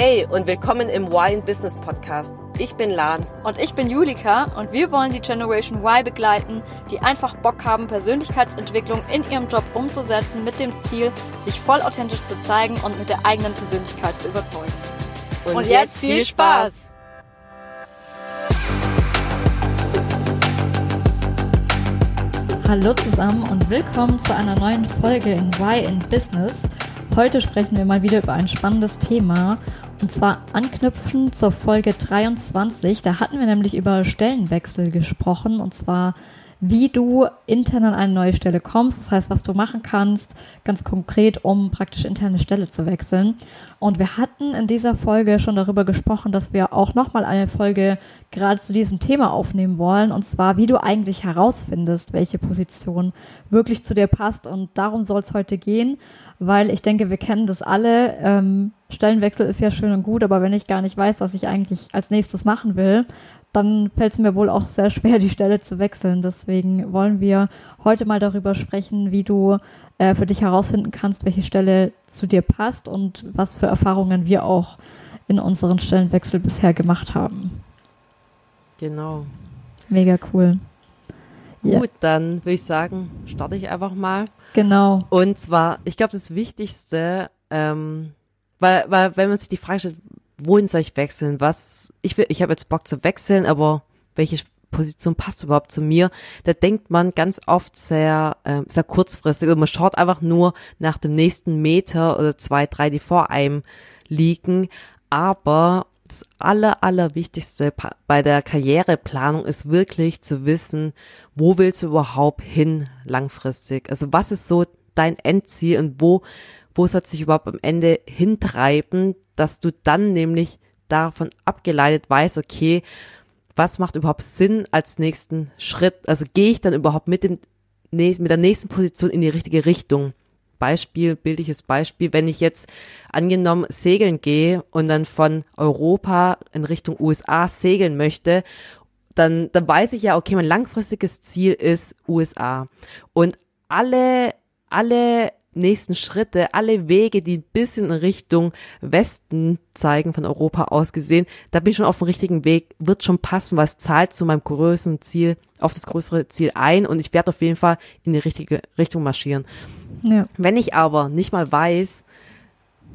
Hey und willkommen im Wine Business Podcast. Ich bin Lan. Und ich bin Julika und wir wollen die Generation Y begleiten, die einfach Bock haben, Persönlichkeitsentwicklung in ihrem Job umzusetzen mit dem Ziel, sich voll authentisch zu zeigen und mit der eigenen Persönlichkeit zu überzeugen. Und, und jetzt viel Spaß! Hallo zusammen und willkommen zu einer neuen Folge in Why in Business. Heute sprechen wir mal wieder über ein spannendes Thema und zwar anknüpfen zur Folge 23. Da hatten wir nämlich über Stellenwechsel gesprochen und zwar wie du intern an eine neue Stelle kommst, das heißt, was du machen kannst, ganz konkret, um praktisch interne Stelle zu wechseln. Und wir hatten in dieser Folge schon darüber gesprochen, dass wir auch nochmal eine Folge gerade zu diesem Thema aufnehmen wollen, und zwar, wie du eigentlich herausfindest, welche Position wirklich zu dir passt. Und darum soll es heute gehen, weil ich denke, wir kennen das alle. Ähm, Stellenwechsel ist ja schön und gut, aber wenn ich gar nicht weiß, was ich eigentlich als nächstes machen will, dann fällt es mir wohl auch sehr schwer, die Stelle zu wechseln. Deswegen wollen wir heute mal darüber sprechen, wie du äh, für dich herausfinden kannst, welche Stelle zu dir passt und was für Erfahrungen wir auch in unseren Stellenwechsel bisher gemacht haben. Genau. Mega cool. Gut, dann würde ich sagen, starte ich einfach mal. Genau. Und zwar, ich glaube, das Wichtigste, ähm, weil, weil wenn man sich die Frage stellt, wohin soll ich wechseln? Was, ich will, ich habe jetzt Bock zu wechseln, aber welche Position passt überhaupt zu mir? Da denkt man ganz oft sehr, äh, sehr kurzfristig. Also man schaut einfach nur nach dem nächsten Meter oder zwei, drei, die vor einem liegen. Aber das aller, allerwichtigste bei der Karriereplanung ist wirklich zu wissen, wo willst du überhaupt hin langfristig? Also was ist so dein Endziel und wo, wo soll es sich überhaupt am Ende hintreiben, dass du dann nämlich davon abgeleitet weißt, okay, was macht überhaupt Sinn als nächsten Schritt? Also gehe ich dann überhaupt mit dem mit der nächsten Position in die richtige Richtung? Beispiel, bildliches Beispiel, wenn ich jetzt angenommen segeln gehe und dann von Europa in Richtung USA segeln möchte, dann, dann weiß ich ja, okay, mein langfristiges Ziel ist USA. Und alle, alle nächsten Schritte, alle Wege, die ein bisschen in Richtung Westen zeigen, von Europa aus gesehen, da bin ich schon auf dem richtigen Weg, wird schon passen, weil es zahlt zu meinem größeren Ziel, auf das größere Ziel ein und ich werde auf jeden Fall in die richtige Richtung marschieren. Ja. Wenn ich aber nicht mal weiß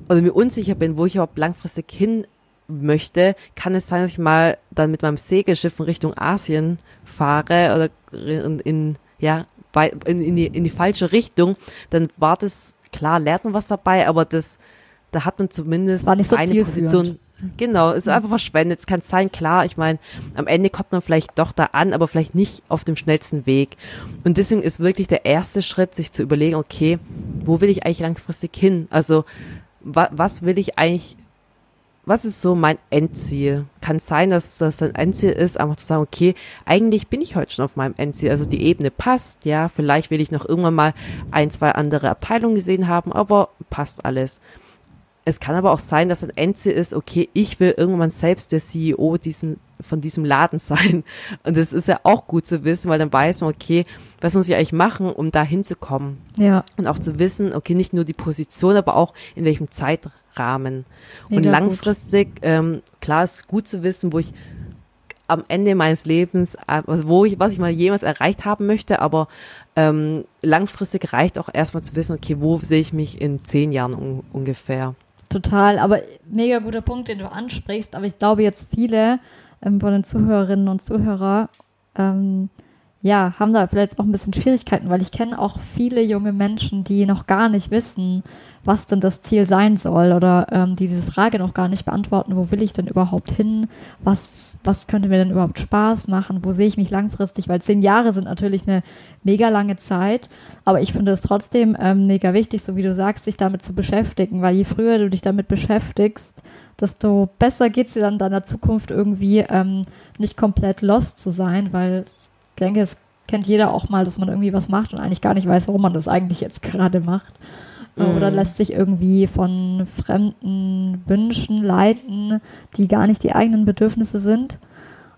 oder mir unsicher bin, wo ich überhaupt langfristig hin möchte, kann es sein, dass ich mal dann mit meinem Segelschiff in Richtung Asien fahre oder in, in ja, in, in, die, in die falsche Richtung, dann war das, klar, lernt man was dabei, aber das, da hat man zumindest so eine Position. Genau, ist einfach verschwendet. Es kann sein, klar, ich meine, am Ende kommt man vielleicht doch da an, aber vielleicht nicht auf dem schnellsten Weg. Und deswegen ist wirklich der erste Schritt, sich zu überlegen, okay, wo will ich eigentlich langfristig hin? Also, wa was will ich eigentlich was ist so mein Endziel? Kann sein, dass das ein Endziel ist, einfach zu sagen, okay, eigentlich bin ich heute schon auf meinem Endziel. Also die Ebene passt, ja, vielleicht will ich noch irgendwann mal ein, zwei andere Abteilungen gesehen haben, aber passt alles. Es kann aber auch sein, dass ein Endziel ist, okay, ich will irgendwann selbst der CEO diesen, von diesem Laden sein. Und das ist ja auch gut zu wissen, weil dann weiß man, okay, was muss ich eigentlich machen, um da hinzukommen? Ja. Und auch zu wissen, okay, nicht nur die Position, aber auch in welchem Zeitraum Rahmen. Mega und langfristig, ähm, klar ist gut zu wissen, wo ich am Ende meines Lebens, also wo ich, was ich mal jemals erreicht haben möchte, aber ähm, langfristig reicht auch erstmal zu wissen, okay, wo sehe ich mich in zehn Jahren un ungefähr. Total, aber mega guter Punkt, den du ansprichst, aber ich glaube jetzt viele ähm, von den Zuhörerinnen und Zuhörer ähm, ja, haben da vielleicht auch ein bisschen Schwierigkeiten, weil ich kenne auch viele junge Menschen, die noch gar nicht wissen, was denn das Ziel sein soll oder ähm, die diese Frage noch gar nicht beantworten, wo will ich denn überhaupt hin, was, was könnte mir denn überhaupt Spaß machen, wo sehe ich mich langfristig, weil zehn Jahre sind natürlich eine mega lange Zeit, aber ich finde es trotzdem ähm, mega wichtig, so wie du sagst, sich damit zu beschäftigen, weil je früher du dich damit beschäftigst, desto besser geht es dir dann in deiner Zukunft irgendwie ähm, nicht komplett lost zu sein, weil denke, es kennt jeder auch mal, dass man irgendwie was macht und eigentlich gar nicht weiß, warum man das eigentlich jetzt gerade macht. Mhm. Oder lässt sich irgendwie von fremden Wünschen leiten, die gar nicht die eigenen Bedürfnisse sind.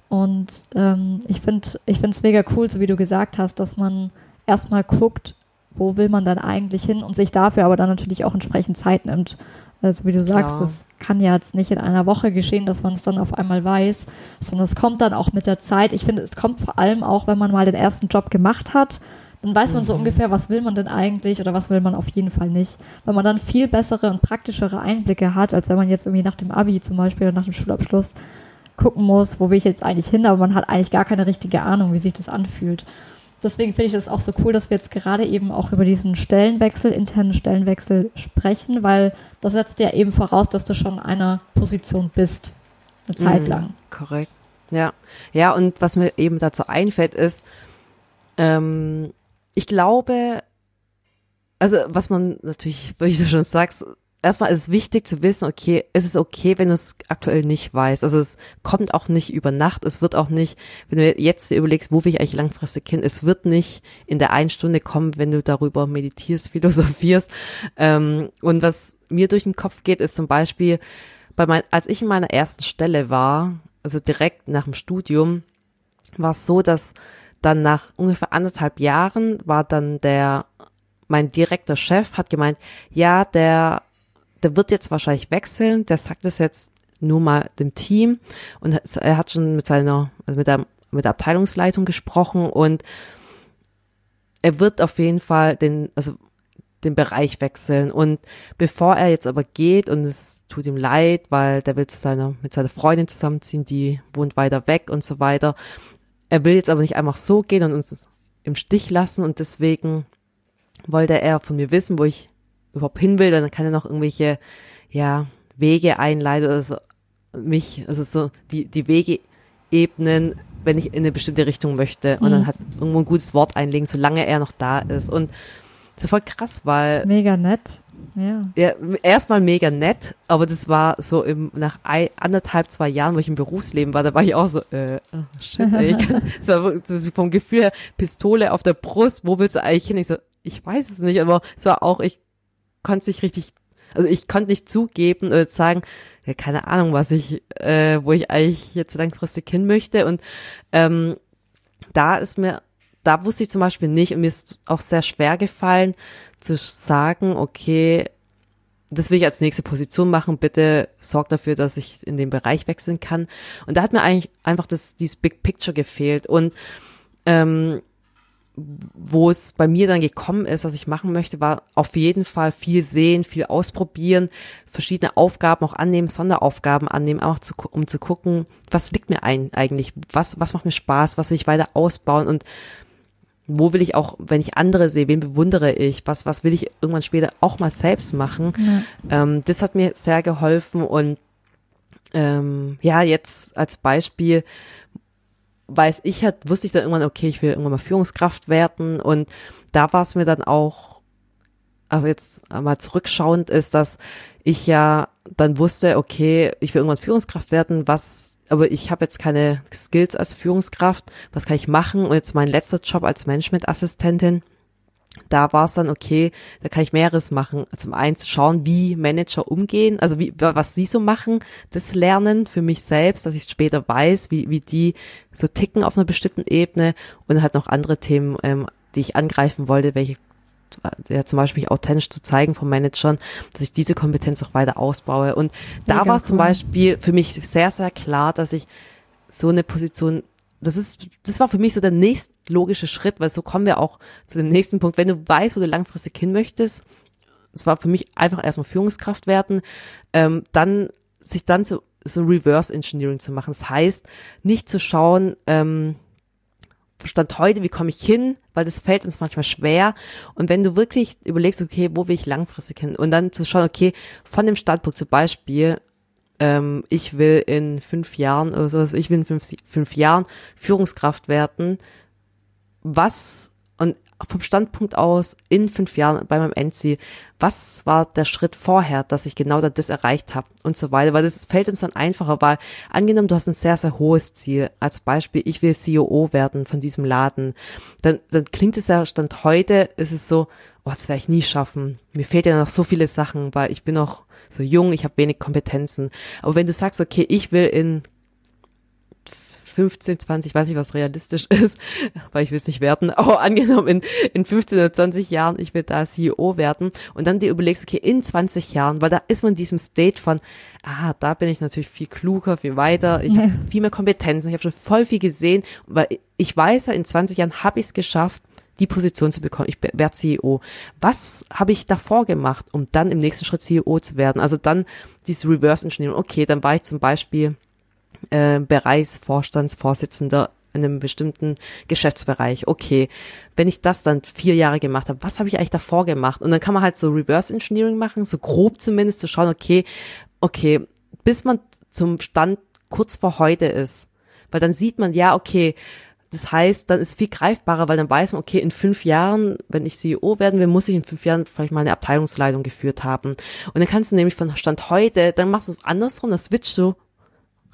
Und ähm, ich finde ich es mega cool, so wie du gesagt hast, dass man erstmal guckt, wo will man dann eigentlich hin und sich dafür aber dann natürlich auch entsprechend Zeit nimmt. Also wie du sagst, es kann ja jetzt nicht in einer Woche geschehen, dass man es dann auf einmal weiß, sondern es kommt dann auch mit der Zeit. Ich finde, es kommt vor allem auch, wenn man mal den ersten Job gemacht hat, dann weiß man so Mhm. ungefähr, was will man denn eigentlich oder was will man auf jeden Fall nicht. Weil man dann viel bessere und praktischere Einblicke hat, als wenn man jetzt irgendwie nach dem Abi zum Beispiel oder nach dem Schulabschluss gucken muss, wo will ich jetzt eigentlich hin, aber man hat eigentlich gar keine richtige Ahnung, wie sich das anfühlt. Deswegen finde ich das auch so cool, dass wir jetzt gerade eben auch über diesen Stellenwechsel, internen Stellenwechsel sprechen, weil das setzt ja eben voraus, dass du schon in einer Position bist, eine Zeit Mhm, lang. Korrekt. Ja. Ja, und was mir eben dazu einfällt, ist, ähm, ich glaube, also was man natürlich, wie du schon sagst, erstmal ist es wichtig zu wissen, okay, es ist okay, wenn du es aktuell nicht weißt. Also es kommt auch nicht über Nacht. Es wird auch nicht, wenn du jetzt überlegst, wo will ich eigentlich langfristig hin, es wird nicht in der einen Stunde kommen, wenn du darüber meditierst, philosophierst. Ähm, und was mir durch den Kopf geht, ist zum Beispiel, bei mein, als ich in meiner ersten Stelle war, also direkt nach dem Studium, war es so, dass dann nach ungefähr anderthalb Jahren war dann der, mein direkter Chef hat gemeint, ja, der, der wird jetzt wahrscheinlich wechseln, der sagt es jetzt nur mal dem Team und er hat schon mit seiner, also mit der, mit der Abteilungsleitung gesprochen und er wird auf jeden Fall den, also den Bereich wechseln. Und bevor er jetzt aber geht und es tut ihm leid, weil der will zu seiner, mit seiner Freundin zusammenziehen, die wohnt weiter weg und so weiter. Er will jetzt aber nicht einfach so gehen und uns im Stich lassen und deswegen wollte er von mir wissen, wo ich überhaupt hin will, dann kann er noch irgendwelche, ja, Wege einleiten, also mich, also so die, die Wege ebnen, wenn ich in eine bestimmte Richtung möchte und Mhm. dann hat irgendwo ein gutes Wort einlegen, solange er noch da ist und das ist voll krass, weil Mega nett. Ja. ja, erstmal mega nett, aber das war so im, nach ein, anderthalb, zwei Jahren, wo ich im Berufsleben war, da war ich auch so, äh, oh shit, ey, ich kann, so, das ist vom Gefühl her, Pistole auf der Brust, wo willst du eigentlich hin? Ich so, ich weiß es nicht, aber es war auch, ich konnte es nicht richtig, also ich konnte nicht zugeben oder sagen, ja, keine Ahnung, was ich, äh, wo ich eigentlich jetzt langfristig hin möchte und ähm, da ist mir, da wusste ich zum Beispiel nicht und mir ist auch sehr schwer gefallen zu sagen, okay, das will ich als nächste Position machen, bitte sorg dafür, dass ich in den Bereich wechseln kann. Und da hat mir eigentlich einfach das, dieses Big Picture gefehlt und ähm, wo es bei mir dann gekommen ist, was ich machen möchte, war auf jeden Fall viel sehen, viel ausprobieren, verschiedene Aufgaben auch annehmen, Sonderaufgaben annehmen, auch zu, um zu gucken, was liegt mir ein eigentlich, was, was macht mir Spaß, was will ich weiter ausbauen und wo will ich auch, wenn ich andere sehe, wen bewundere ich, was, was will ich irgendwann später auch mal selbst machen. Ja. Ähm, das hat mir sehr geholfen und ähm, ja, jetzt als Beispiel weiß ich halt, wusste ich dann irgendwann, okay, ich will irgendwann mal Führungskraft werden und da war es mir dann auch, aber jetzt mal zurückschauend ist, dass ich ja dann wusste, okay, ich will irgendwann Führungskraft werden, was, aber ich habe jetzt keine Skills als Führungskraft, was kann ich machen? Und jetzt mein letzter Job als Managementassistentin, da war es dann okay, da kann ich mehreres machen. Zum einen zu schauen, wie Manager umgehen, also wie, was sie so machen, das Lernen für mich selbst, dass ich später weiß, wie, wie die so ticken auf einer bestimmten Ebene und halt noch andere Themen, ähm, die ich angreifen wollte, welche ja, zum Beispiel mich authentisch zu zeigen von Managern, dass ich diese Kompetenz auch weiter ausbaue. Und da war es zum cool. Beispiel für mich sehr, sehr klar, dass ich so eine Position, das ist, das war für mich so der nächstlogische Schritt, weil so kommen wir auch zu dem nächsten Punkt. Wenn du weißt, wo du langfristig hin möchtest, es war für mich einfach erstmal Führungskraft werden, ähm, dann sich dann so, so Reverse Engineering zu machen. Das heißt, nicht zu schauen, ähm, Stand heute, wie komme ich hin, weil das fällt uns manchmal schwer. Und wenn du wirklich überlegst, okay, wo will ich langfristig hin? Und dann zu schauen, okay, von dem Standpunkt zum Beispiel, ähm, ich will in fünf Jahren oder so, also ich will in fünf, fünf Jahren Führungskraft werden. Was, und vom Standpunkt aus in fünf Jahren bei meinem Endziel, was war der Schritt vorher, dass ich genau das erreicht habe und so weiter, weil das fällt uns dann einfacher, weil angenommen, du hast ein sehr, sehr hohes Ziel, als Beispiel, ich will CEO werden von diesem Laden, dann, dann klingt es ja, Stand heute ist es so, oh, das werde ich nie schaffen, mir fehlt ja noch so viele Sachen, weil ich bin noch so jung, ich habe wenig Kompetenzen, aber wenn du sagst, okay, ich will in 15, 20, weiß ich was realistisch ist, weil ich will es nicht werten, aber angenommen in, in 15 oder 20 Jahren, ich will da CEO werden und dann dir überlegst, okay, in 20 Jahren, weil da ist man in diesem State von, ah, da bin ich natürlich viel kluger, viel weiter, ich habe viel mehr Kompetenzen, ich habe schon voll viel gesehen, weil ich weiß ja, in 20 Jahren habe ich es geschafft, die Position zu bekommen. Ich werde CEO. Was habe ich davor gemacht, um dann im nächsten Schritt CEO zu werden? Also dann dieses Reverse Engineering. Okay, dann war ich zum Beispiel äh, Bereichsvorstandsvorsitzender in einem bestimmten Geschäftsbereich. Okay, wenn ich das dann vier Jahre gemacht habe, was habe ich eigentlich davor gemacht? Und dann kann man halt so Reverse Engineering machen, so grob zumindest zu schauen, okay, okay, bis man zum Stand kurz vor heute ist. Weil dann sieht man, ja, okay, das heißt, dann ist viel greifbarer, weil dann weiß man, okay, in fünf Jahren, wenn ich CEO werden will, muss ich in fünf Jahren vielleicht mal eine Abteilungsleitung geführt haben. Und dann kannst du nämlich von Stand heute, dann machst du andersrum, dann switchst du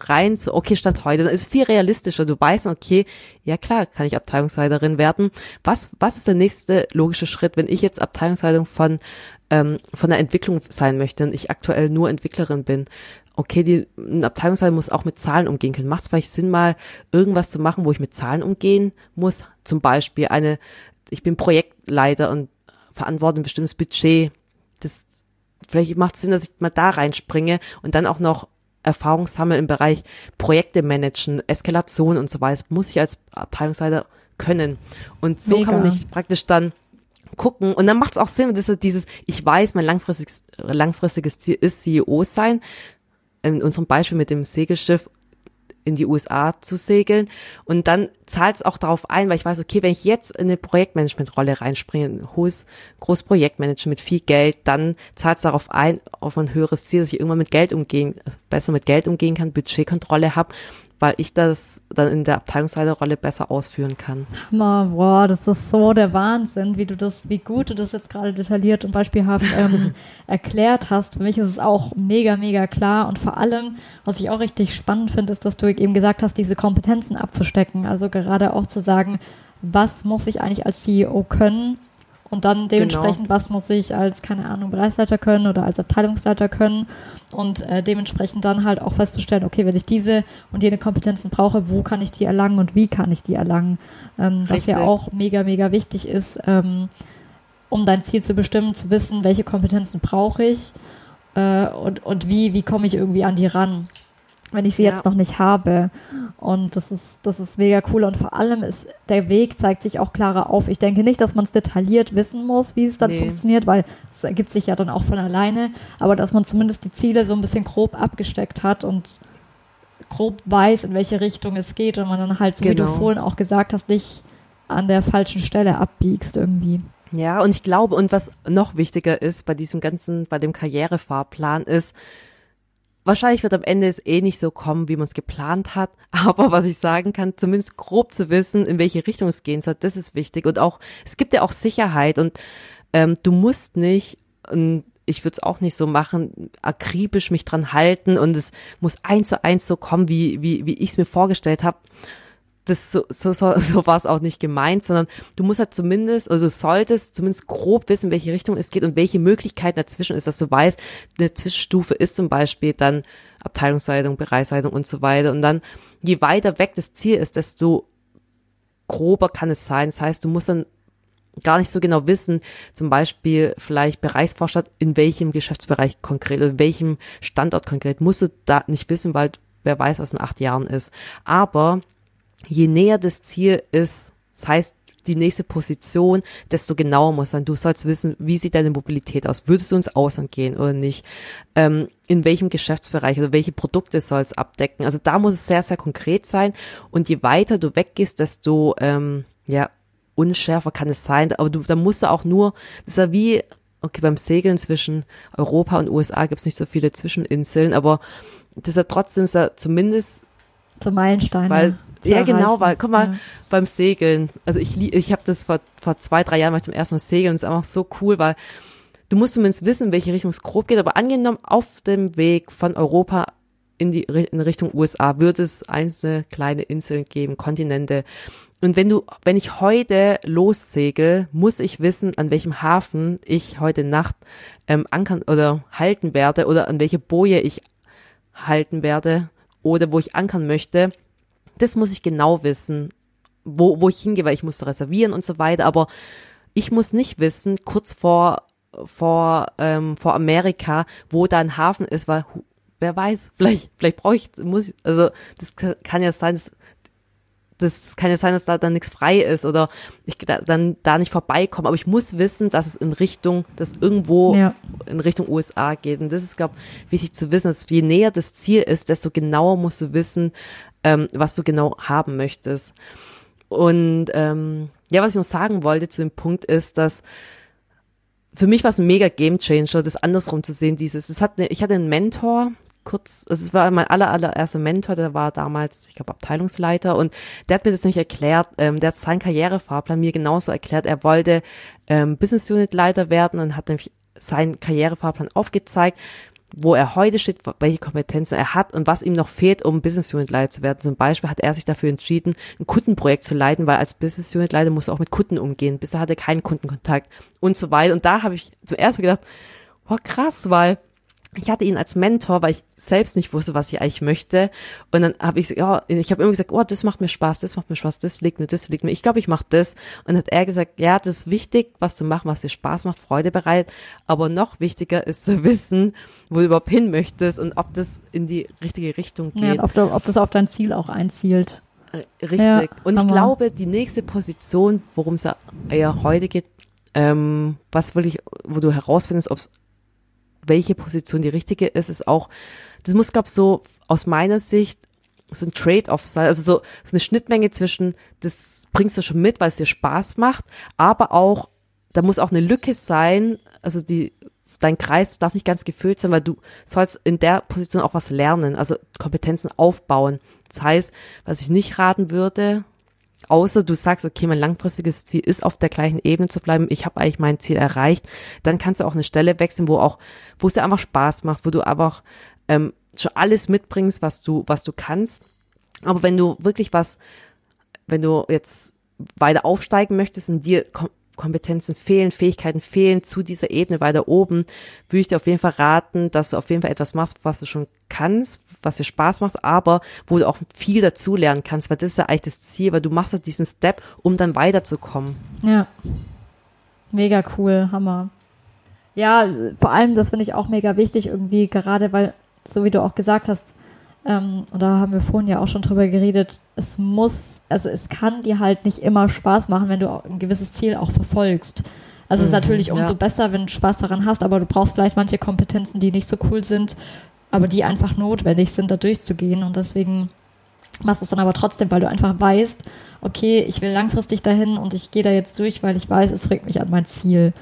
rein zu, okay, Stand heute, dann ist viel realistischer. Du weißt, okay, ja klar, kann ich Abteilungsleiterin werden. Was, was ist der nächste logische Schritt, wenn ich jetzt Abteilungsleitung von, ähm, von der Entwicklung sein möchte und ich aktuell nur Entwicklerin bin? Okay, die ein Abteilungsleiter muss auch mit Zahlen umgehen können. Macht es vielleicht Sinn, mal irgendwas zu machen, wo ich mit Zahlen umgehen muss? Zum Beispiel eine, ich bin Projektleiter und verantworte ein bestimmtes Budget. Das, vielleicht macht es Sinn, dass ich mal da reinspringe und dann auch noch Erfahrung sammle im Bereich Projekte managen, Eskalation und so weiter. Das muss ich als Abteilungsleiter können. Und so Mega. kann man nicht praktisch dann gucken. Und dann macht es auch Sinn, dass dieses, ich weiß, mein langfristiges, langfristiges Ziel ist CEO sein in unserem Beispiel mit dem Segelschiff in die USA zu segeln. Und dann zahlt es auch darauf ein, weil ich weiß, okay, wenn ich jetzt in eine Projektmanagement-Rolle reinspringe, ein hohes, großes Projektmanagement mit viel Geld, dann zahlt es darauf ein, auf ein höheres Ziel, dass ich irgendwann mit Geld umgehen, besser mit Geld umgehen kann, Budgetkontrolle habe weil ich das dann in der Abteilungsleiterrolle besser ausführen kann. Hammer, boah, das ist so der Wahnsinn, wie du das, wie gut du das jetzt gerade detailliert und beispielhaft ähm, erklärt hast. Für mich ist es auch mega, mega klar und vor allem, was ich auch richtig spannend finde, ist, dass du eben gesagt hast, diese Kompetenzen abzustecken. Also gerade auch zu sagen, was muss ich eigentlich als CEO können, und dann dementsprechend, genau. was muss ich als, keine Ahnung, Bereichsleiter können oder als Abteilungsleiter können und äh, dementsprechend dann halt auch festzustellen, okay, wenn ich diese und jene Kompetenzen brauche, wo kann ich die erlangen und wie kann ich die erlangen? Ähm, was ja auch mega, mega wichtig ist, ähm, um dein Ziel zu bestimmen, zu wissen, welche Kompetenzen brauche ich äh, und, und wie, wie komme ich irgendwie an die ran wenn ich sie ja. jetzt noch nicht habe. Und das ist, das ist mega cool. Und vor allem ist der Weg zeigt sich auch klarer auf. Ich denke nicht, dass man es detailliert wissen muss, wie es dann nee. funktioniert, weil es ergibt sich ja dann auch von alleine. Aber dass man zumindest die Ziele so ein bisschen grob abgesteckt hat und grob weiß, in welche Richtung es geht und man dann halt, so genau. wie du genau. vorhin auch gesagt hast, nicht an der falschen Stelle abbiegst irgendwie. Ja, und ich glaube, und was noch wichtiger ist bei diesem ganzen, bei dem Karrierefahrplan ist, Wahrscheinlich wird am Ende es eh nicht so kommen, wie man es geplant hat. Aber was ich sagen kann, zumindest grob zu wissen, in welche Richtung es gehen soll, das ist wichtig. Und auch, es gibt ja auch Sicherheit und ähm, du musst nicht, und ich würde es auch nicht so machen, akribisch mich dran halten und es muss eins zu eins so kommen, wie, wie, wie ich es mir vorgestellt habe das so, so, so, so war es auch nicht gemeint, sondern du musst halt zumindest, also solltest zumindest grob wissen, welche Richtung es geht und welche Möglichkeiten dazwischen ist, dass du weißt, eine Zwischenstufe ist zum Beispiel dann Abteilungsleitung, Bereichsleitung und so weiter. Und dann, je weiter weg das Ziel ist, desto grober kann es sein. Das heißt, du musst dann gar nicht so genau wissen, zum Beispiel vielleicht Bereichsvorstand, in welchem Geschäftsbereich konkret, in welchem Standort konkret, musst du da nicht wissen, weil wer weiß, was in acht Jahren ist. Aber je näher das Ziel ist, das heißt die nächste Position, desto genauer muss sein. Du sollst wissen, wie sieht deine Mobilität aus? Würdest du ins Ausland gehen oder nicht? Ähm, in welchem Geschäftsbereich oder welche Produkte soll es abdecken? Also da muss es sehr, sehr konkret sein. Und je weiter du weggehst, desto ähm, ja unschärfer kann es sein. Aber du, da musst du auch nur, das ist ja wie, okay, beim Segeln zwischen Europa und USA gibt es nicht so viele Zwischeninseln, aber das ist ja trotzdem ist ja zumindest zum Meilenstein. Weil ja, genau, weil, guck mal, ja. beim Segeln, also ich, ich habe das vor, vor zwei, drei Jahren mal zum ersten Mal segeln es ist einfach so cool, weil du musst zumindest wissen, welche Richtung es grob geht, aber angenommen, auf dem Weg von Europa in die in Richtung USA wird es einzelne kleine Inseln geben, Kontinente. Und wenn du, wenn ich heute lossegel, muss ich wissen, an welchem Hafen ich heute Nacht ähm, ankern oder halten werde oder an welche Boje ich halten werde oder wo ich ankern möchte, das muss ich genau wissen, wo, wo ich hingehe, weil ich musste reservieren und so weiter, aber ich muss nicht wissen, kurz vor, vor, ähm, vor Amerika, wo da ein Hafen ist, weil wer weiß, vielleicht, vielleicht brauche ich, muss ich, also das kann ja sein, dass das kann ja sein, dass da dann nichts frei ist oder ich da, dann da nicht vorbeikomme, aber ich muss wissen, dass es in Richtung, dass irgendwo ja. in Richtung USA geht. Und das ist, glaube ich, wichtig zu wissen, dass je näher das Ziel ist, desto genauer musst du wissen, ähm, was du genau haben möchtest. Und ähm, ja, was ich noch sagen wollte zu dem Punkt ist, dass für mich war es ein mega Game Changer, das andersrum zu sehen, dieses, es hat eine, ich hatte einen Mentor, kurz, also es war mein aller, allererster Mentor, der war damals, ich glaube, Abteilungsleiter und der hat mir das nämlich erklärt, ähm, der hat seinen Karrierefahrplan mir genauso erklärt, er wollte ähm, Business Unit Leiter werden und hat nämlich seinen Karrierefahrplan aufgezeigt, wo er heute steht, welche Kompetenzen er hat und was ihm noch fehlt, um Business Unit Leiter zu werden. Zum Beispiel hat er sich dafür entschieden, ein Kundenprojekt zu leiten, weil als Business Unit Leiter muss er auch mit Kunden umgehen. Bisher hatte er keinen Kundenkontakt und so weiter. Und da habe ich zuerst mal gedacht, oh krass, weil ich hatte ihn als Mentor, weil ich selbst nicht wusste, was ich eigentlich möchte. Und dann habe ich, ja, ich habe immer gesagt, oh, das macht mir Spaß, das macht mir Spaß, das liegt mir, das liegt mir. Ich glaube, ich mache das. Und dann hat er gesagt, ja, das ist wichtig, was zu machen, was dir Spaß macht, Freude bereit. Aber noch wichtiger ist zu wissen, wo du überhaupt hin möchtest und ob das in die richtige Richtung geht. Ja, ob, du, ob das auf dein Ziel auch einzielt. Äh, richtig. Ja, und ich glaube, die nächste Position, worum es ja heute geht, ähm, was wirklich, wo du herausfindest, ob es welche Position die richtige ist, ist auch, das muss, glaube so aus meiner Sicht so ein Trade-off sein, also so, so eine Schnittmenge zwischen, das bringst du schon mit, weil es dir Spaß macht, aber auch, da muss auch eine Lücke sein, also die, dein Kreis darf nicht ganz gefüllt sein, weil du sollst in der Position auch was lernen, also Kompetenzen aufbauen. Das heißt, was ich nicht raten würde, außer du sagst, okay, mein langfristiges Ziel ist auf der gleichen Ebene zu bleiben, ich habe eigentlich mein Ziel erreicht, dann kannst du auch eine Stelle wechseln, wo auch, wo es dir einfach Spaß macht, wo du einfach ähm, schon alles mitbringst, was du, was du kannst. Aber wenn du wirklich was, wenn du jetzt weiter aufsteigen möchtest und dir Kompetenzen fehlen, Fähigkeiten fehlen zu dieser Ebene weiter oben, würde ich dir auf jeden Fall raten, dass du auf jeden Fall etwas machst, was du schon kannst, was dir Spaß macht, aber wo du auch viel dazu lernen kannst, weil das ist ja eigentlich das Ziel, weil du machst ja diesen Step, um dann weiterzukommen. Ja. Mega cool, Hammer. Ja, vor allem, das finde ich auch mega wichtig irgendwie, gerade weil, so wie du auch gesagt hast, ähm, und da haben wir vorhin ja auch schon drüber geredet, es muss, also es kann dir halt nicht immer Spaß machen, wenn du ein gewisses Ziel auch verfolgst. Also mhm, es ist mhm, natürlich umso ja. besser, wenn du Spaß daran hast, aber du brauchst vielleicht manche Kompetenzen, die nicht so cool sind, aber die einfach notwendig sind, da durchzugehen. Und deswegen machst du es dann aber trotzdem, weil du einfach weißt, okay, ich will langfristig dahin und ich gehe da jetzt durch, weil ich weiß, es bringt mich an mein Ziel.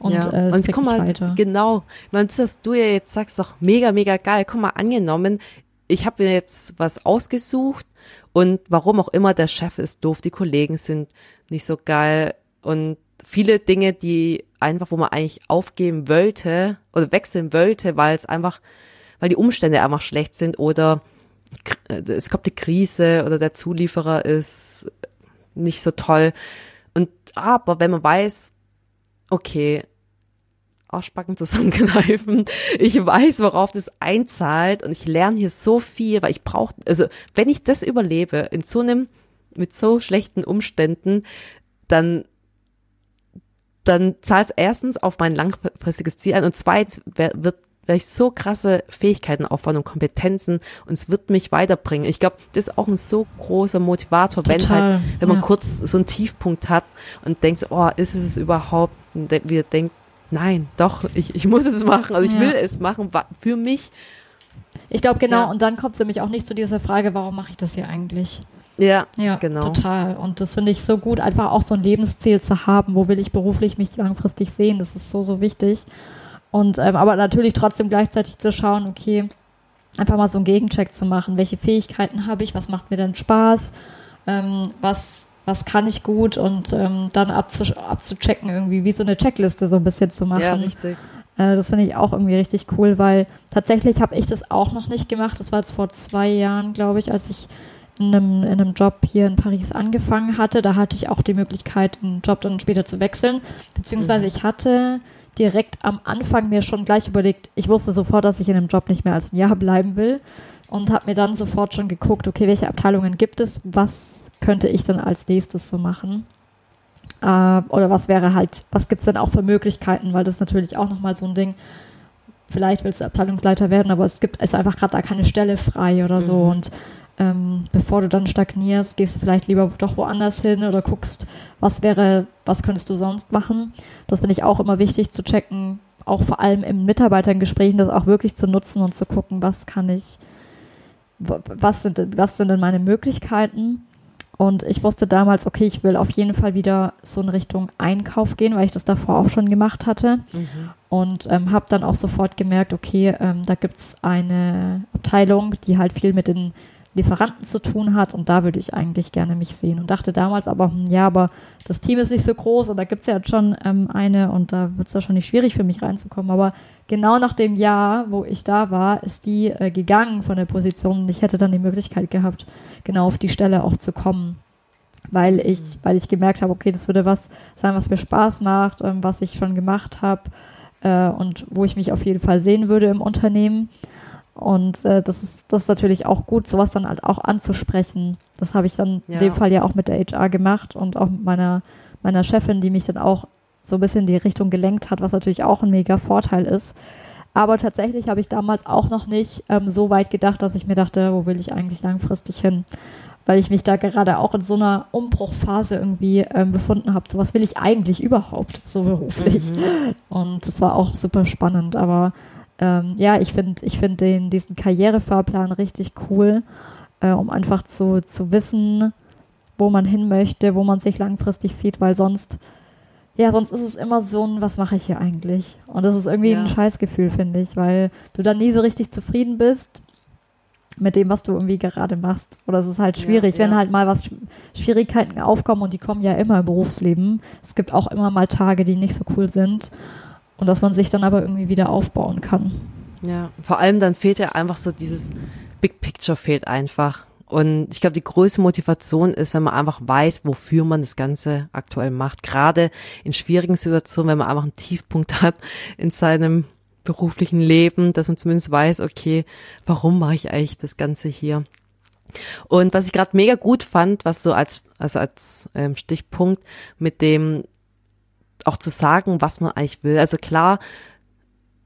Und, ja. äh, es und guck mal, weiter. genau, man, dass du ja jetzt sagst, doch mega, mega geil. Guck mal, angenommen, ich habe mir jetzt was ausgesucht und warum auch immer der Chef ist doof, die Kollegen sind nicht so geil und viele Dinge, die einfach, wo man eigentlich aufgeben wollte oder wechseln wollte, weil es einfach, weil die Umstände einfach schlecht sind oder es kommt die Krise oder der Zulieferer ist nicht so toll. Und aber wenn man weiß, okay, Arschbacken zusammenkneifen. Ich weiß, worauf das einzahlt und ich lerne hier so viel, weil ich brauche, also wenn ich das überlebe in so einem, mit so schlechten Umständen, dann dann zahlt es erstens auf mein langfristiges Ziel ein und zweitens wird werde ich so krasse Fähigkeiten aufbauen und Kompetenzen und es wird mich weiterbringen. Ich glaube, das ist auch ein so großer Motivator, Total, wenn halt, wenn man ja. kurz so einen Tiefpunkt hat und denkt, oh, ist es überhaupt, wir denken, nein, doch, ich, ich muss es machen, also ich ja. will es machen, für mich. Ich glaube, genau, ja. und dann kommt es nämlich auch nicht zu dieser Frage, warum mache ich das hier eigentlich? Ja, ja, genau. Total. Und das finde ich so gut, einfach auch so ein Lebensziel zu haben. Wo will ich beruflich mich langfristig sehen? Das ist so, so wichtig. Und ähm, aber natürlich trotzdem gleichzeitig zu schauen, okay, einfach mal so einen Gegencheck zu machen. Welche Fähigkeiten habe ich? Was macht mir denn Spaß? Ähm, was was kann ich gut und ähm, dann abzu abzuchecken, irgendwie wie so eine Checkliste so ein bisschen zu machen. Ja, richtig. Äh, das finde ich auch irgendwie richtig cool, weil tatsächlich habe ich das auch noch nicht gemacht. Das war jetzt vor zwei Jahren, glaube ich, als ich in einem, in einem Job hier in Paris angefangen hatte. Da hatte ich auch die Möglichkeit, einen Job dann später zu wechseln. Beziehungsweise mhm. ich hatte direkt am Anfang mir schon gleich überlegt, ich wusste sofort, dass ich in einem Job nicht mehr als ein Jahr bleiben will. Und habe mir dann sofort schon geguckt, okay, welche Abteilungen gibt es, was könnte ich dann als nächstes so machen. Äh, oder was wäre halt, was gibt es denn auch für Möglichkeiten, weil das ist natürlich auch nochmal so ein Ding, vielleicht willst du Abteilungsleiter werden, aber es gibt, ist einfach gerade da keine Stelle frei oder so Mhm. und ähm, bevor du dann stagnierst, gehst du vielleicht lieber doch woanders hin oder guckst, was wäre, was könntest du sonst machen. Das finde ich auch immer wichtig zu checken, auch vor allem in Mitarbeitergesprächen, das auch wirklich zu nutzen und zu gucken, was kann ich, was sind, denn- was sind denn meine Möglichkeiten? Und ich wusste damals, okay, ich will auf jeden Fall wieder so in Richtung Einkauf gehen, weil ich das davor auch schon gemacht hatte. Und ähm, habe dann auch sofort gemerkt, okay, ähm, da gibt's eine Abteilung, die halt viel mit den Lieferanten zu tun hat und da würde ich eigentlich gerne mich sehen. Und dachte damals aber, hm, ja, aber das Team ist nicht so groß und da gibt's ja jetzt schon ähm, eine und da wird's wahrscheinlich schwierig für mich reinzukommen. Aber genau nach dem Jahr, wo ich da war, ist die äh, gegangen von der Position und ich hätte dann die Möglichkeit gehabt, genau auf die Stelle auch zu kommen. Weil ich, weil ich gemerkt habe, okay, das würde was sein, was mir Spaß macht, ähm, was ich schon gemacht habe äh, und wo ich mich auf jeden Fall sehen würde im Unternehmen. Und äh, das, ist, das ist natürlich auch gut, sowas dann halt auch anzusprechen. Das habe ich dann Ja. in dem Fall ja auch mit der HR gemacht und auch mit meiner, meiner Chefin, die mich dann auch so ein bisschen in die Richtung gelenkt hat, was natürlich auch ein mega Vorteil ist. Aber tatsächlich habe ich damals auch noch nicht ähm, so weit gedacht, dass ich mir dachte, wo will ich eigentlich langfristig hin? Weil ich mich da gerade auch in so einer Umbruchphase irgendwie ähm, befunden habe. So was will ich eigentlich überhaupt, so beruflich. Und das war auch super spannend. Aber ähm, ja, ich finde ich find den, diesen Karrierefahrplan richtig cool, äh, um einfach zu, zu wissen, wo man hin möchte, wo man sich langfristig sieht, weil sonst, ja, sonst ist es immer so ein, was mache ich hier eigentlich? Und das ist irgendwie Ja. ein Scheißgefühl, finde ich, weil du dann nie so richtig zufrieden bist mit dem, was du irgendwie gerade machst. Oder es ist halt Ja, schwierig, wenn ja. halt mal was Schwierigkeiten aufkommen und die kommen ja immer im Berufsleben. Es gibt auch immer mal Tage, die nicht so cool sind. Und dass man sich dann aber irgendwie wieder aufbauen kann. Ja, vor allem dann fehlt ja einfach so dieses Big Picture fehlt einfach. Und ich glaube, die größte Motivation ist, wenn man einfach weiß, wofür man das Ganze aktuell macht. Gerade in schwierigen Situationen, wenn man einfach einen Tiefpunkt hat in seinem beruflichen Leben, dass man zumindest weiß, okay, warum mache ich eigentlich das Ganze hier? Und was ich gerade mega gut fand, was so als, also als ähm, Stichpunkt mit dem auch zu sagen, was man eigentlich will. Also klar,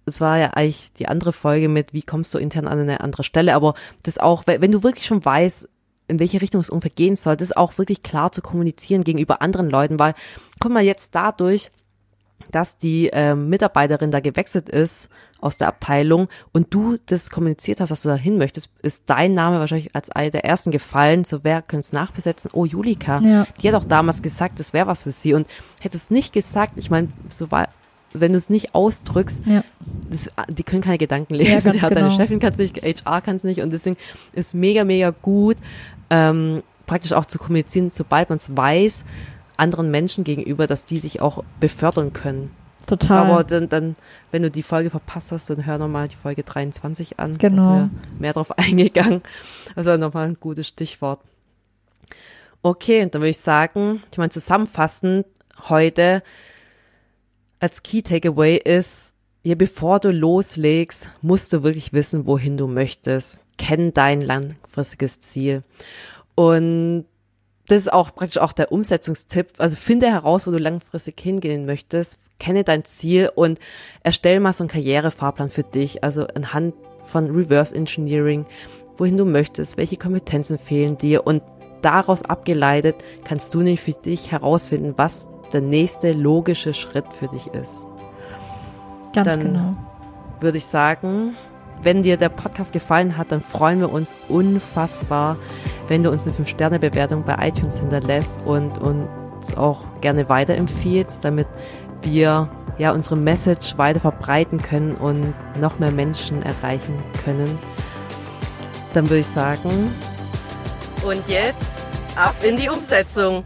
es war ja eigentlich die andere Folge mit, wie kommst du intern an eine andere Stelle, aber das auch, wenn du wirklich schon weißt, in welche Richtung es ungefähr gehen soll, das auch wirklich klar zu kommunizieren gegenüber anderen Leuten, weil, guck mal, jetzt dadurch, dass die ähm, Mitarbeiterin da gewechselt ist aus der Abteilung und du das kommuniziert hast, dass du da hin möchtest, ist dein Name wahrscheinlich als eine der ersten gefallen. So, wer könnte es nachbesetzen? Oh, Julika. Ja. Die hat auch damals gesagt, das wäre was für sie. Und hätte es nicht gesagt, ich meine, so war, wenn du es nicht ausdrückst, Ja. das, die können keine Gedanken lesen. Ja, Deine genau. Chefin kann es nicht, HR kann es nicht und deswegen ist mega, mega gut, ähm, praktisch auch zu kommunizieren, sobald man es weiß, anderen Menschen gegenüber, dass die dich auch befördern können. Total. Aber dann, dann, wenn du die Folge verpasst hast, dann hör nochmal die Folge 23 an. Genau. Da sind wir mehr drauf eingegangen. Also nochmal ein gutes Stichwort. Okay, dann würde ich sagen, ich meine, zusammenfassend heute als Key Takeaway ist, ja, bevor du loslegst, musst du wirklich wissen, wohin du möchtest. Kenn dein langfristiges Ziel. Und das ist auch praktisch auch der Umsetzungstipp. Also finde heraus, wo du langfristig hingehen möchtest, kenne dein Ziel und erstell mal so einen Karrierefahrplan für dich. Also anhand von Reverse Engineering, wohin du möchtest, welche Kompetenzen fehlen dir und daraus abgeleitet kannst du nämlich für dich herausfinden, was der nächste logische Schritt für dich ist Ganz dann- genau. würde ich sagen, wenn dir der Podcast gefallen hat, dann freuen wir uns unfassbar, wenn du uns eine 5-Sterne-Bewertung bei iTunes hinterlässt und uns auch gerne weiterempfiehlst, damit wir ja unsere Message weiter verbreiten können und noch mehr Menschen erreichen können. Dann würde ich sagen, und jetzt ab in die Umsetzung.